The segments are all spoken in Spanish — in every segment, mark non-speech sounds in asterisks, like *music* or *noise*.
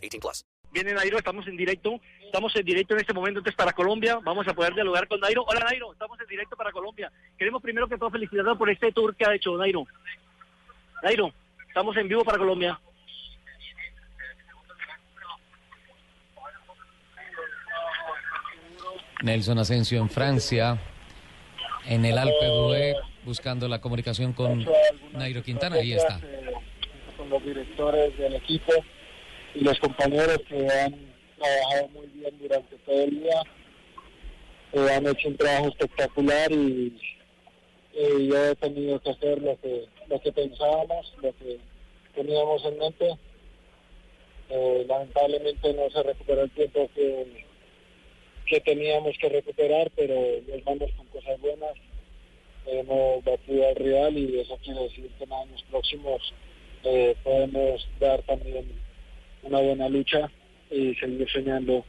18 plus. Viene Nairo, estamos en directo, estamos en directo en este momento entonces para Colombia, vamos a poder dialogar con Nairo. Hola Nairo, estamos en directo para Colombia. Queremos primero que todo felicitarlo por este tour que ha hecho Nairo. Nairo, estamos en vivo para Colombia. Nelson Asensio en Francia, en el Alpe d'Huez, buscando la comunicación con Nairo Quintana. Ahí está. Con los directores del equipo y los compañeros que han trabajado muy bien durante todo el día. Eh, han hecho un trabajo espectacular y eh, yo he tenido que hacer lo que, lo que pensábamos, lo que teníamos en mente. Eh, lamentablemente no se recuperó el tiempo que, que teníamos que recuperar, pero nos vamos con cosas buenas. Hemos batido al rival y eso quiere decir que en años próximos eh, podemos dar también una buena lucha y seguir soñando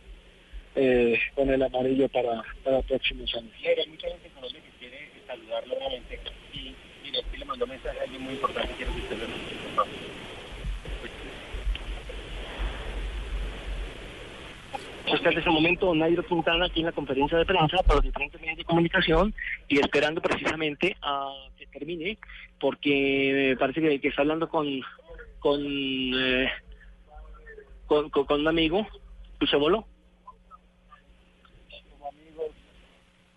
eh, con el amarillo para, para próximos años. Hay mucha gente en Colombia que quiere saludarlo nuevamente y, y le, le mandó mensaje a alguien muy importante. Quiero que usted lo. Está en este momento Nairo Quintana aquí en la conferencia de prensa para los diferentes medios de comunicación y esperando precisamente a que termine porque parece que, que está hablando con con, eh, con, con, un amigo. ¿Se voló? como amigos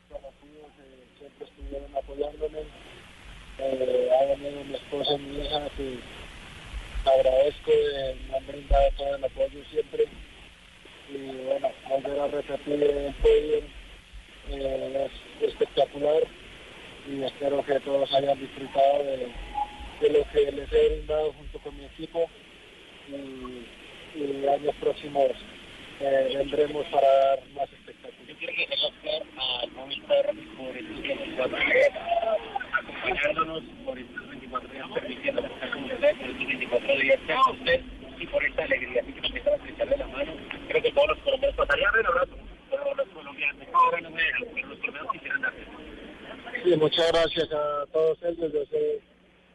conocidos eh, siempre estuvieron apoyándome. Eh, ha mi esposa y mi hija que agradezco, eh, me han brindado todo el apoyo siempre. Y bueno, volver a repetir el podio eh, es espectacular y espero que todos hayan disfrutado de, de lo que les he brindado junto con mi equipo y, y años próximos eh, vendremos para dar más espectáculos. Yo quiero que le haga al Movistar por estos 24 días, acompañándonos por estos 24 días, permitiéndonos estar con ustedes por estos 24 días, con usted y por esta alegría. Así que nos empiezan a estrecharle la mano. Creo que todos los colombianos pasarían un abrazo. Todos los colombianos, ahora no me dejan, pero los colombianos quisieran darse. Sí, muchas gracias a todos ellos. Yo sé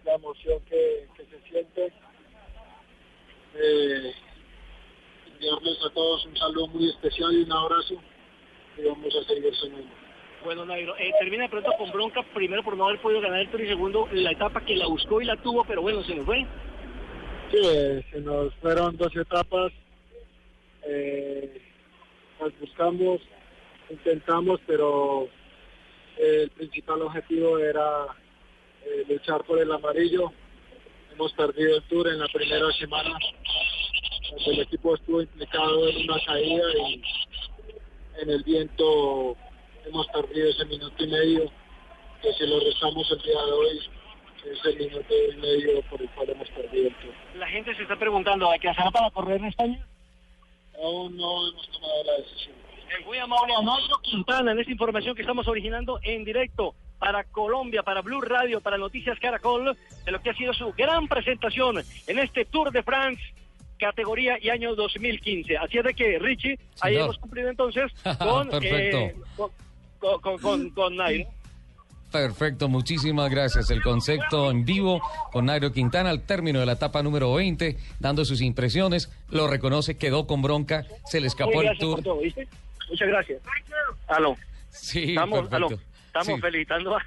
la emoción que, que se siente. Eh, enviarles a todos un saludo muy especial y un abrazo. Y vamos a seguir soñando. Bueno, Nairo, eh, termina de pronto con bronca, primero por no haber podido ganar el Tour y segundo la etapa que la buscó y la tuvo, pero bueno, se nos fue. Sí, eh, se nos fueron dos etapas. Eh, las buscamos, intentamos, pero el principal objetivo era luchar por el amarillo. Hemos perdido el tour en la primera semana. Donde El equipo estuvo implicado en una caída y en el viento hemos perdido ese minuto y medio. Que si lo restamos el día de hoy, es el minuto y medio por el cual hemos perdido el tour. La gente se está preguntando, ¿hay que hacer para correr en España? Aún no hemos tomado la decisión. El muy amable a Nairo Quintana en esta información que estamos originando en directo para Colombia, para Blue Radio, para Noticias Caracol, de lo que ha sido su gran presentación en este Tour de France categoría y año 2015. Así es de que, Richie, ahí Señor. hemos cumplido entonces *laughs* con, Perfecto. eh, con, con, con, con- Nairo. Perfecto, muchísimas gracias. El concepto en vivo con Nairo Quintana al término de la etapa número 20, dando sus impresiones. Lo reconoce, quedó con bronca, se le escapó el tour. todo, ¿viste? Muchas gracias. Aló. Sí, Estamos, perfecto. aló, estamos Sí. felicitando a,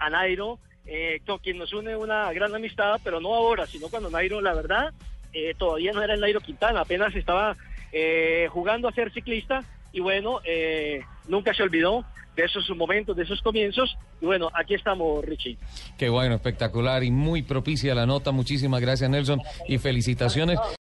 a Nairo, eh, con quien nos une una gran amistad, pero no ahora, sino cuando Nairo, la verdad, eh, todavía no era el Nairo Quintana, apenas estaba eh, jugando a ser ciclista y bueno, eh, nunca se olvidó de esos momentos, de esos comienzos. Y bueno, aquí estamos, Richie. Qué bueno, espectacular y muy propicia la nota. Muchísimas gracias, Nelson, y felicitaciones.